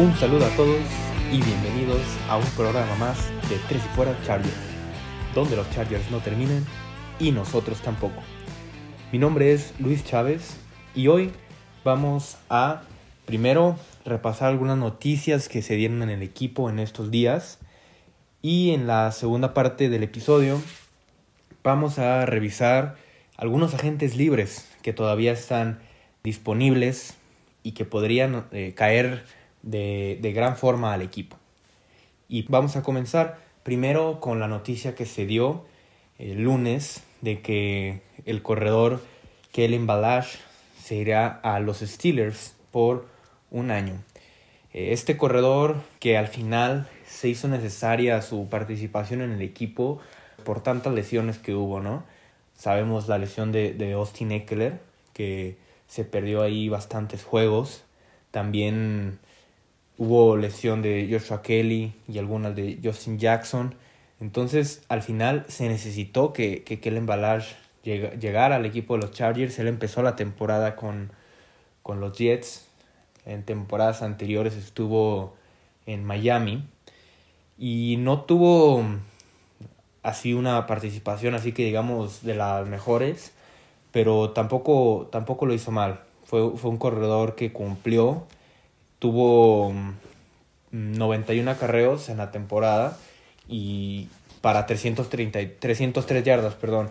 Un saludo a todos y bienvenidos a un programa más de Tres y Fuera Chargers, donde los Chargers no terminan y nosotros tampoco. Mi nombre es Luis Chávez y hoy vamos a primero repasar algunas noticias que se dieron en el equipo en estos días y en la segunda parte del episodio vamos a revisar algunos agentes libres que todavía están disponibles y que podrían eh, caer de, de gran forma al equipo. Y vamos a comenzar primero con la noticia que se dio el lunes de que el corredor Kellen Balash se irá a los Steelers por un año. Eh, este corredor que al final se hizo necesaria su participación en el equipo por tantas lesiones que hubo, ¿no? Sabemos la lesión de, de Austin Eckler, que se perdió ahí bastantes juegos. También hubo lesión de Joshua Kelly y algunas de Justin Jackson. Entonces, al final se necesitó que, que Kellen Ballage llegara al equipo de los Chargers. Él empezó la temporada con, con los Jets. En temporadas anteriores estuvo en Miami. Y no tuvo así una participación así que digamos de las mejores, pero tampoco, tampoco lo hizo mal. Fue, fue un corredor que cumplió, tuvo 91 acarreos en la temporada y para 330, 303 yardas, perdón,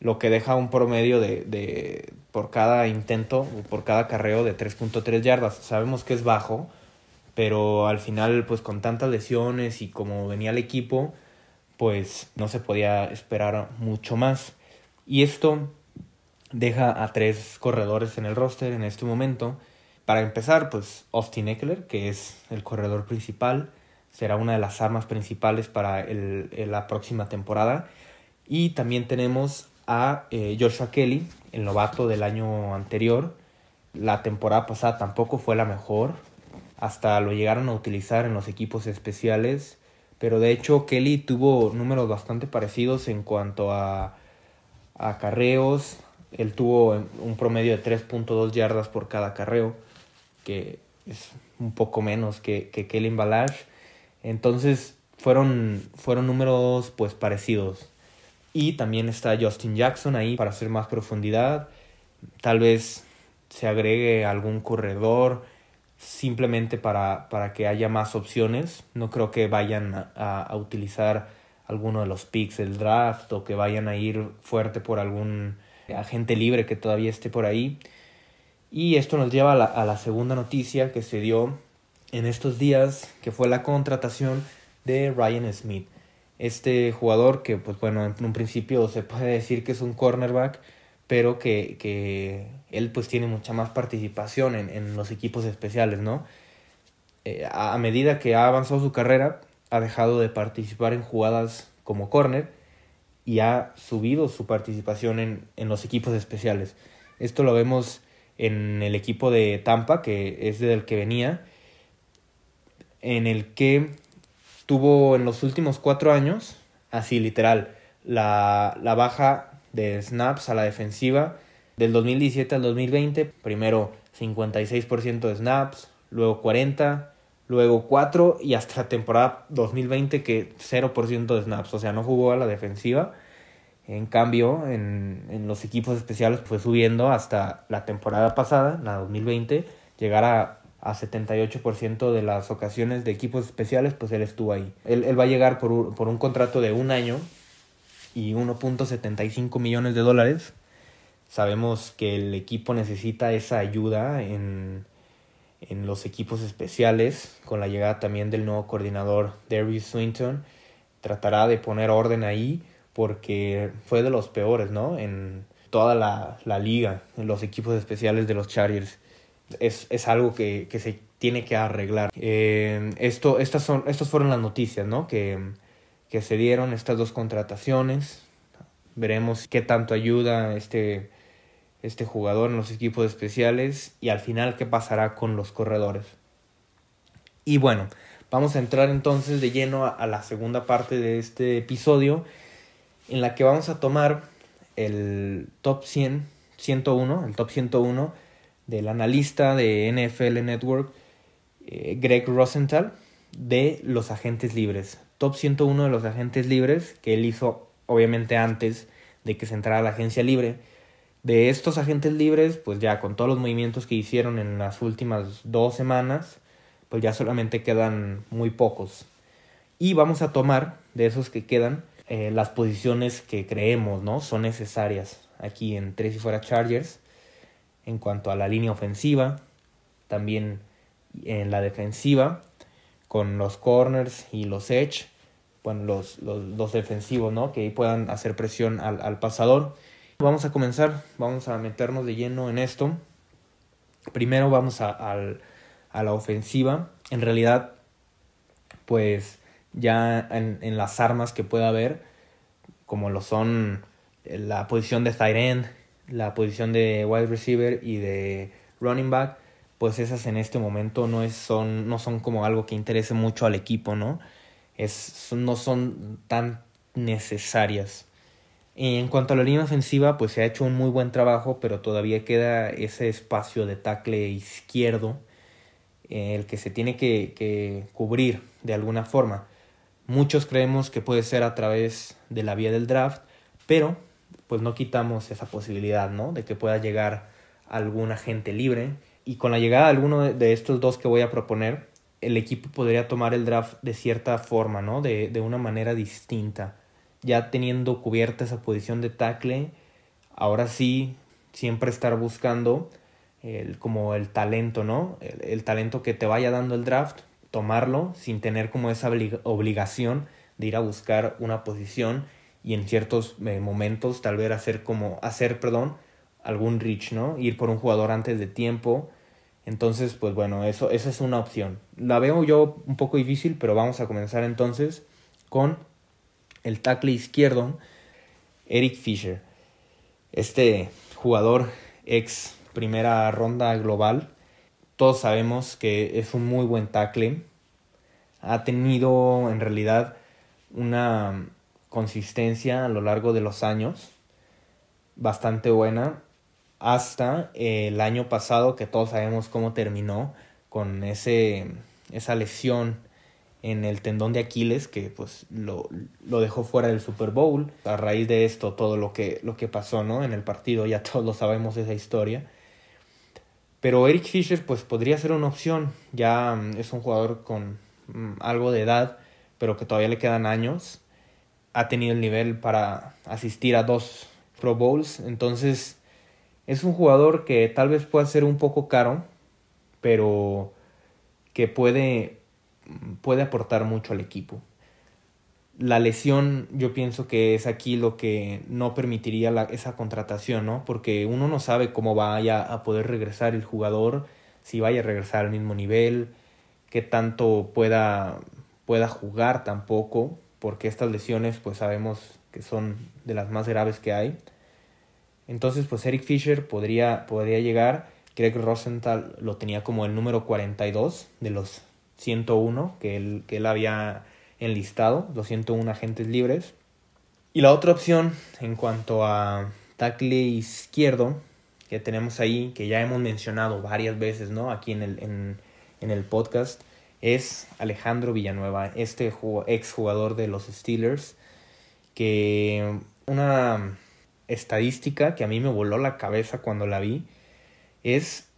lo que deja un promedio de, de por cada intento por cada carreo de 3.3 yardas. Sabemos que es bajo, pero al final pues con tantas lesiones y como venía el equipo, pues no se podía esperar mucho más. Y esto deja a tres corredores en el roster en este momento. Para empezar, pues Austin Eckler, que es el corredor principal, será una de las armas principales para el, la próxima temporada. Y también tenemos a eh, Joshua Kelly, el novato del año anterior. La temporada pasada tampoco fue la mejor. Hasta lo llegaron a utilizar en los equipos especiales pero de hecho Kelly tuvo números bastante parecidos en cuanto a, a carreos. Él tuvo un promedio de 3.2 yardas por cada carreo, que es un poco menos que, que Kelly Balash. Entonces fueron, fueron números pues parecidos. Y también está Justin Jackson ahí para hacer más profundidad. Tal vez se agregue algún corredor simplemente para, para que haya más opciones. No creo que vayan a, a, utilizar alguno de los picks del draft o que vayan a ir fuerte por algún agente libre que todavía esté por ahí. Y esto nos lleva a la, segunda noticia que se dio en estos días, que fue la contratación de Ryan Smith. Este jugador que, pues bueno, en un principio se puede decir que es un cornerback, pero que, que él pues tiene mucha más participación en, en los equipos especiales, ¿no? Eh, a medida que ha avanzado su carrera, ha dejado de participar en jugadas como corner y ha subido su participación en, en los equipos especiales. Esto lo vemos en el equipo de Tampa, que es del que venía, en el que tuvo en los últimos cuatro años, así literal, la, la baja de snaps a la defensiva del 2017 al 2020, primero 56% de snaps, luego 40, luego 4 y hasta la temporada 2020 que 0% de snaps, o sea, no jugó a la defensiva. En cambio, en, en los equipos especiales fue subiendo hasta la temporada pasada, la 2020, llegar a, a 78% de las ocasiones de equipos especiales, pues él estuvo ahí. Él, él va a llegar por por un contrato de un año y 1.75 millones de dólares Sabemos que el equipo necesita esa ayuda en, en los equipos especiales, con la llegada también del nuevo coordinador Darius Swinton. Tratará de poner orden ahí porque fue de los peores, ¿no? En toda la, la liga, en los equipos especiales de los Chargers. Es, es algo que, que, se tiene que arreglar. Eh, esto, estas, son, estas fueron las noticias, ¿no? Que, que se dieron estas dos contrataciones. Veremos qué tanto ayuda este este jugador en los equipos especiales y al final qué pasará con los corredores. Y bueno, vamos a entrar entonces de lleno a, la segunda parte de este episodio en la que vamos a tomar el top 100, 101, el top 101 del analista de NFL Network eh, Greg Rosenthal de los agentes libres. Top 101 de los agentes libres que él hizo obviamente antes de que se entrara a la agencia libre. De estos agentes libres, pues ya con todos los movimientos que hicieron en las últimas dos semanas, pues ya solamente quedan muy pocos. Y vamos a tomar de esos que quedan eh, las posiciones que creemos ¿no? son necesarias aquí en Tres y Fuera Chargers en cuanto a la línea ofensiva, también en la defensiva, con los corners y los edge, bueno, los, los, defensivos, ¿no? Que puedan hacer presión al, al pasador. Vamos a comenzar, vamos a meternos de lleno en esto. Primero vamos a, a la ofensiva. En realidad, pues ya en, en, las armas que pueda haber, como lo son la posición de tight la posición de wide receiver y de running back, pues esas en este momento no, es, son, no son como algo que interese mucho al equipo, ¿no? Es, no son tan necesarias. En cuanto a la línea ofensiva, pues se ha hecho un muy buen trabajo, pero todavía queda ese espacio de tackle izquierdo, el que se tiene que, que cubrir de alguna forma. Muchos creemos que puede ser a través de la vía del draft, pero pues no quitamos esa posibilidad, ¿no? De que pueda llegar algún agente libre y con la llegada de alguno de estos dos que voy a proponer, el equipo podría tomar el draft de cierta forma, ¿no? De, de una manera distinta. Ya teniendo cubierta esa posición de tackle, ahora sí, siempre estar buscando el, como el talento, ¿no? El, talento que te vaya dando el draft, tomarlo sin tener como esa obligación de ir a buscar una posición y en ciertos eh, momentos tal vez hacer como hacer, perdón, algún reach, ¿no? Ir por un jugador antes de tiempo. Entonces, pues bueno, eso, esa es una opción. La veo yo un poco difícil, pero vamos a comenzar entonces con el tackle izquierdo, Eric Fisher. Este jugador ex primera ronda global, todos sabemos que es un muy buen tackle. Ha tenido en realidad una consistencia a lo largo de los años bastante buena hasta el año pasado que todos sabemos cómo terminó con ese esa lesión en el tendón de Aquiles que pues lo, lo, dejó fuera del Super Bowl. A raíz de esto todo lo que, lo que pasó ¿no? en el partido, ya todos lo sabemos esa historia. Pero Eric Fisher pues podría ser una opción, ya mm, es un jugador con mm, algo de edad, pero que todavía le quedan años. Ha tenido el nivel para asistir a dos Pro Bowls, entonces es un jugador que tal vez pueda ser un poco caro, pero que puede, puede aportar mucho al equipo. La lesión yo pienso que es aquí lo que no permitiría la, esa contratación, ¿no? Porque uno no sabe cómo vaya a poder regresar el jugador, si vaya a regresar al mismo nivel, qué tanto pueda, pueda jugar tampoco, porque estas lesiones pues sabemos que son de las más graves que hay. Entonces, pues Eric Fisher podría, podría llegar. Greg Rosenthal lo tenía como el número 42 de los 101 que él, que él había enlistado, los 101 agentes libres. Y la otra opción en cuanto a tackle izquierdo que tenemos ahí, que ya hemos mencionado varias veces ¿no? aquí en el, en, en el podcast, es Alejandro Villanueva, este ex jugador de los Steelers, que una estadística que a mí me voló la cabeza cuando la vi es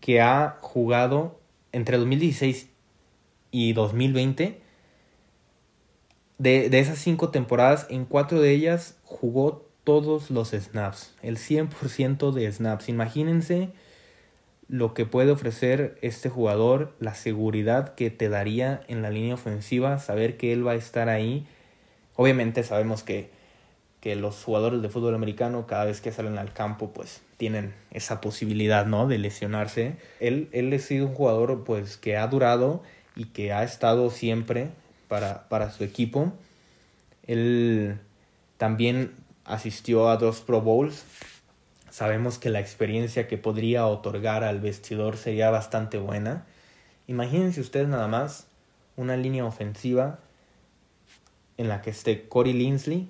que ha jugado entre 2016 y 2020. De, de esas cinco temporadas, en cuatro de ellas jugó todos los snaps, el 100% de snaps. Imagínense lo que puede ofrecer este jugador, la seguridad que te daría en la línea ofensiva, saber que él va a estar ahí. Obviamente sabemos que que los jugadores de fútbol americano cada vez que salen al campo pues tienen esa posibilidad no de lesionarse él él ha sido un jugador pues que ha durado y que ha estado siempre para, para su equipo él también asistió a dos Pro Bowls sabemos que la experiencia que podría otorgar al vestidor sería bastante buena imagínense ustedes nada más una línea ofensiva en la que esté Corey Linsley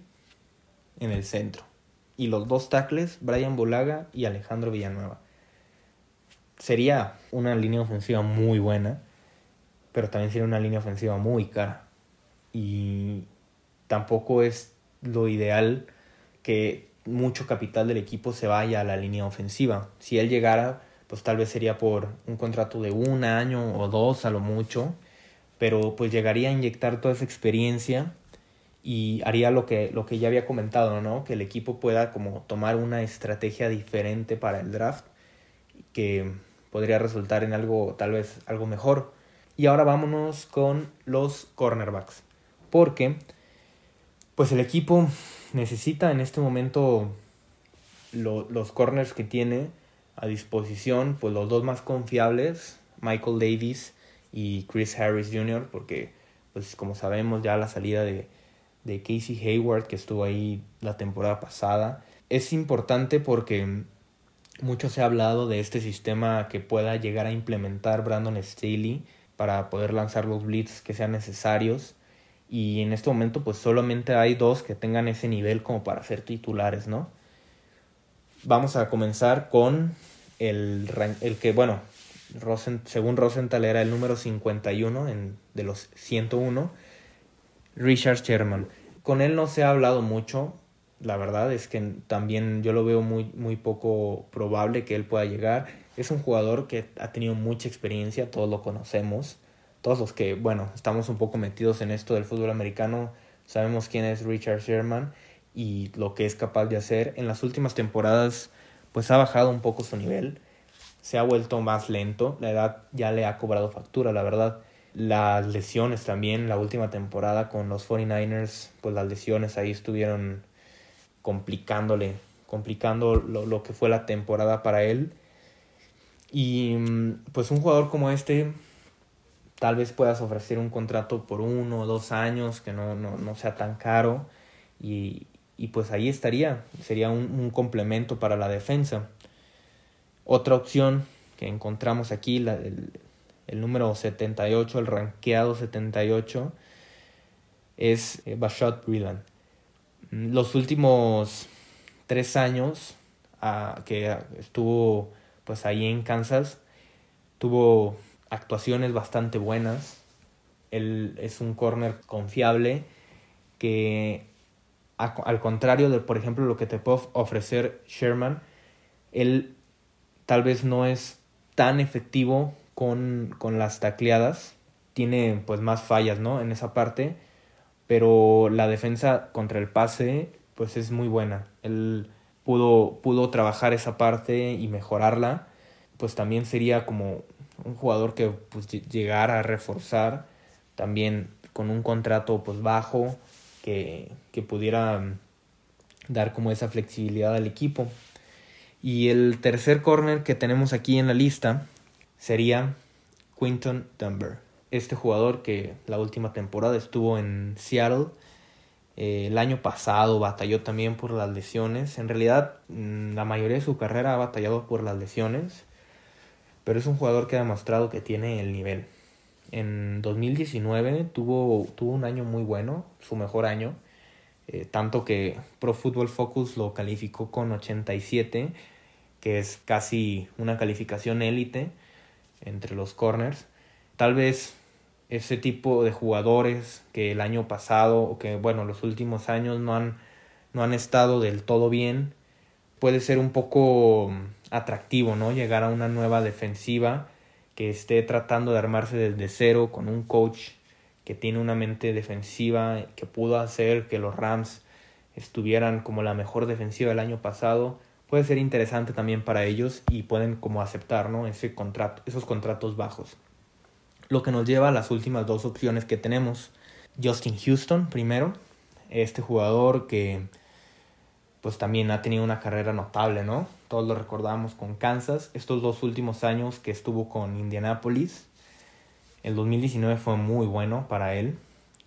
en el centro. Y los dos tackles, Brian Bolaga y Alejandro Villanueva. sería una línea ofensiva muy buena, pero también sería una línea ofensiva muy cara. Y tampoco es lo ideal que mucho capital del equipo se vaya a la línea ofensiva. Si él llegara, pues tal vez sería por un contrato de un año o dos a lo mucho, pero pues llegaría a inyectar toda esa experiencia y haría lo que, lo que ya había comentado, ¿no? Que el equipo pueda como tomar una estrategia diferente para el draft que podría resultar en algo, tal vez algo mejor. Y ahora vámonos con los cornerbacks. Porque, pues el equipo necesita en este momento los corners que tiene a disposición, pues los dos más confiables, Michael Davis y Chris Harris Jr., porque pues como sabemos ya la salida de, de Casey Hayward que estuvo ahí la temporada pasada, es importante porque mucho se ha hablado de este sistema que pueda llegar a implementar Brandon Staley para poder lanzar los blitz que sean necesarios y en este momento pues solamente hay dos que tengan ese nivel como para ser titulares, ¿no? Vamos a comenzar con el, el que, bueno, Rosen, según Rosenthal era el número 51 en, de los 101, Richard Sherman. Con él no se ha hablado mucho, la verdad es que también yo lo veo muy, muy poco probable que él pueda llegar. Es un jugador que ha tenido mucha experiencia, todos lo conocemos. Todos los que, bueno, estamos un poco metidos en esto del fútbol americano, sabemos quién es Richard Sherman y lo que es capaz de hacer. En las últimas temporadas, pues ha bajado un poco su nivel, se ha vuelto más lento, la edad ya le ha cobrado factura, la verdad. Las lesiones también, la última temporada con los 49ers, pues las lesiones ahí estuvieron complicándole, complicando lo, lo que fue la temporada para él. Y mm, pues un jugador como este, tal vez puedas ofrecer un contrato por uno o dos años que no, no, no sea tan caro y, y, pues ahí estaría, sería un, un, complemento para la defensa. Otra opción que encontramos aquí, la, el, el, número 78, el ranqueado 78, es eh, Bashot Brilland los últimos tres años uh, que estuvo pues ahí en Kansas, tuvo actuaciones bastante buenas. Él es un corner confiable que al contrario de, por ejemplo, lo que te puede ofrecer Sherman, él tal vez no es tan efectivo con, con las tacleadas. Tiene pues más fallas, ¿no? En esa parte pero la defensa contra el pase pues es muy buena. Él pudo, pudo trabajar esa parte y mejorarla, pues también sería como un jugador que pues, llegara a reforzar también con un contrato pues bajo que, que pudiera mm, dar como esa flexibilidad al equipo. Y el tercer corner que tenemos aquí en la lista sería Quinton Dunbar este jugador que la última temporada estuvo en Seattle. Eh, el año pasado batalló también por las lesiones. En realidad, mm, la mayoría de su carrera ha batallado por las lesiones. Pero es un jugador que ha demostrado que tiene el nivel. En 2019 tuvo, tuvo un año muy bueno, su mejor año. Eh, tanto que Pro Football Focus lo calificó con 87, que es casi una calificación élite entre los corners. Tal vez ese tipo de jugadores que el año pasado o que bueno los últimos años no han no han estado del todo bien puede ser un poco atractivo no llegar a una nueva defensiva que esté tratando de armarse desde cero con un coach que tiene una mente defensiva que pudo hacer que los Rams estuvieran como la mejor defensiva del año pasado puede ser interesante también para ellos y pueden como aceptar ¿no? ese contrato esos contratos bajos lo que nos lleva a las últimas dos opciones que tenemos. Justin Houston primero, este jugador que pues también ha tenido una carrera notable, ¿no? Todos lo recordamos con Kansas, estos dos últimos años que estuvo con Indianapolis. El 2019 fue muy bueno para él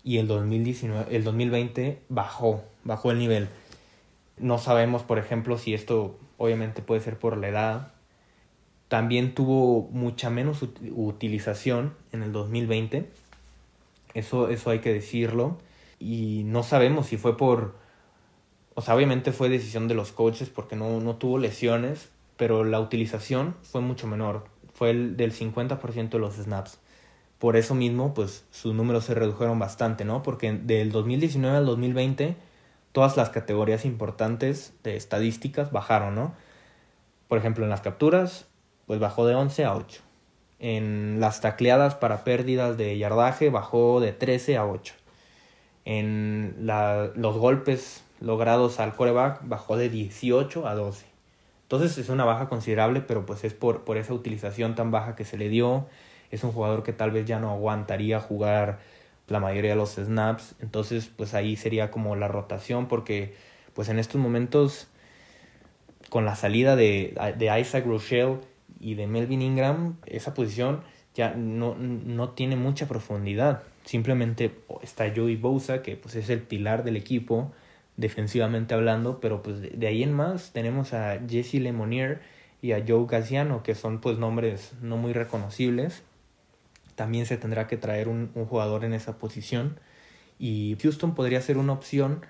y el 2019 el 2020 bajó, bajó el nivel. No sabemos, por ejemplo, si esto obviamente puede ser por la edad, también tuvo mucha menos utilización en el 2020. Eso, eso hay que decirlo. Y no sabemos si fue por... O sea, obviamente fue decisión de los coaches porque no, no tuvo lesiones, pero la utilización fue mucho menor. fue el del 50% de los snaps. Por eso mismo, pues sus números se redujeron bastante, ¿no? Porque del 2019 al 2020 todas las categorías importantes de estadísticas bajaron, ¿no? Por ejemplo, en las capturas, pues bajó de 11 a 8. En las tacleadas para pérdidas de yardaje bajó de 13 a 8. En los golpes logrados al coreback bajó de 18 a 12. Entonces es una baja considerable, pero pues es por, por esa utilización tan baja que se le dio. Es un jugador que tal vez ya no aguantaría jugar la mayoría de los snaps. Entonces, pues ahí sería como la rotación, porque pues en estos momentos, con la salida de, de Isaac Rochelle y de Melvin Ingram, esa posición ya no, no tiene mucha profundidad. Simplemente está Joey Bosa, que pues es el pilar del equipo, defensivamente hablando, pero pues de, ahí en más tenemos a Jesse Lemonier y a Joe Gaziano, que son pues nombres no muy reconocibles también se tendrá que traer un, jugador en esa posición y Houston podría ser una opción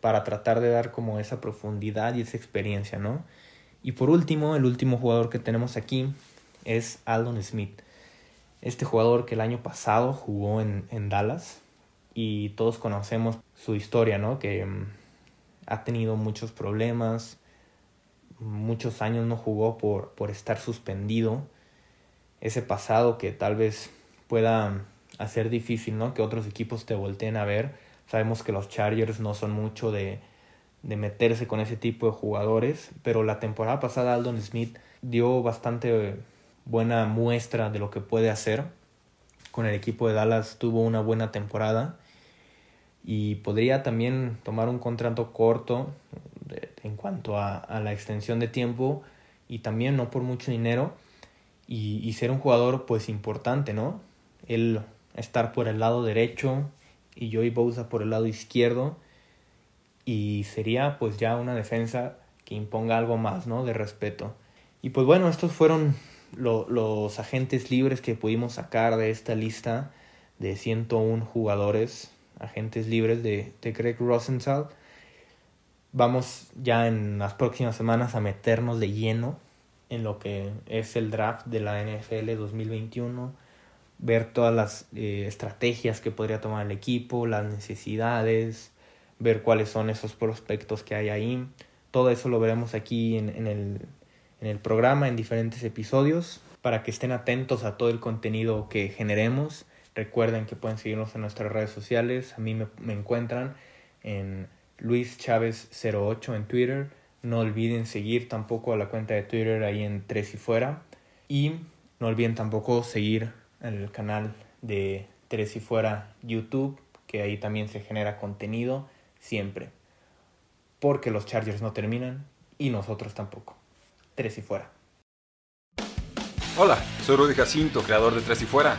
para tratar de dar como esa profundidad y esa experiencia, ¿no? Y por último, el último jugador que tenemos aquí es Aldon Smith. Este jugador que el año pasado jugó en, en Dallas y todos conocemos su historia, ¿no? Que mm, ha tenido muchos problemas, muchos años no jugó por, por estar suspendido. Ese pasado que tal vez pueda hacer difícil, ¿no? Que otros equipos te volteen a ver. Sabemos que los Chargers no son mucho de, de meterse con ese tipo de jugadores, pero la temporada pasada Aldon Smith dio bastante buena muestra de lo que puede hacer. Con el equipo de Dallas tuvo una buena temporada y podría también tomar un contrato corto en cuanto a, a, la extensión de tiempo y también no por mucho dinero y, y ser un jugador pues importante, ¿no? él estar por el lado derecho y Joey Bosa por el lado izquierdo y sería pues ya una defensa que imponga algo más, ¿no? De respeto. Y pues bueno, estos fueron los agentes libres que pudimos sacar de esta lista de 101 jugadores, agentes libres de, de Greg Rosenthal. Vamos ya en las próximas semanas a meternos de lleno en lo que es el draft de la NFL 2021 ver todas las eh, estrategias que podría tomar el equipo, las necesidades, ver cuáles son esos prospectos que hay ahí. Todo eso lo veremos aquí en, en, el, en el programa, en diferentes episodios, para que estén atentos a todo el contenido que generemos. Recuerden que pueden seguirnos en nuestras redes sociales. A mí me, me encuentran en Luis Chávez 08 en Twitter. No olviden seguir tampoco a la cuenta de Twitter ahí en Tres y Fuera. Y no olviden tampoco seguir el canal de Tres y Fuera YouTube, que ahí también se genera contenido siempre. Porque los Chargers no terminan y nosotros tampoco. Tres y Fuera. Hola, soy Rudy Jacinto, creador de Tres y Fuera.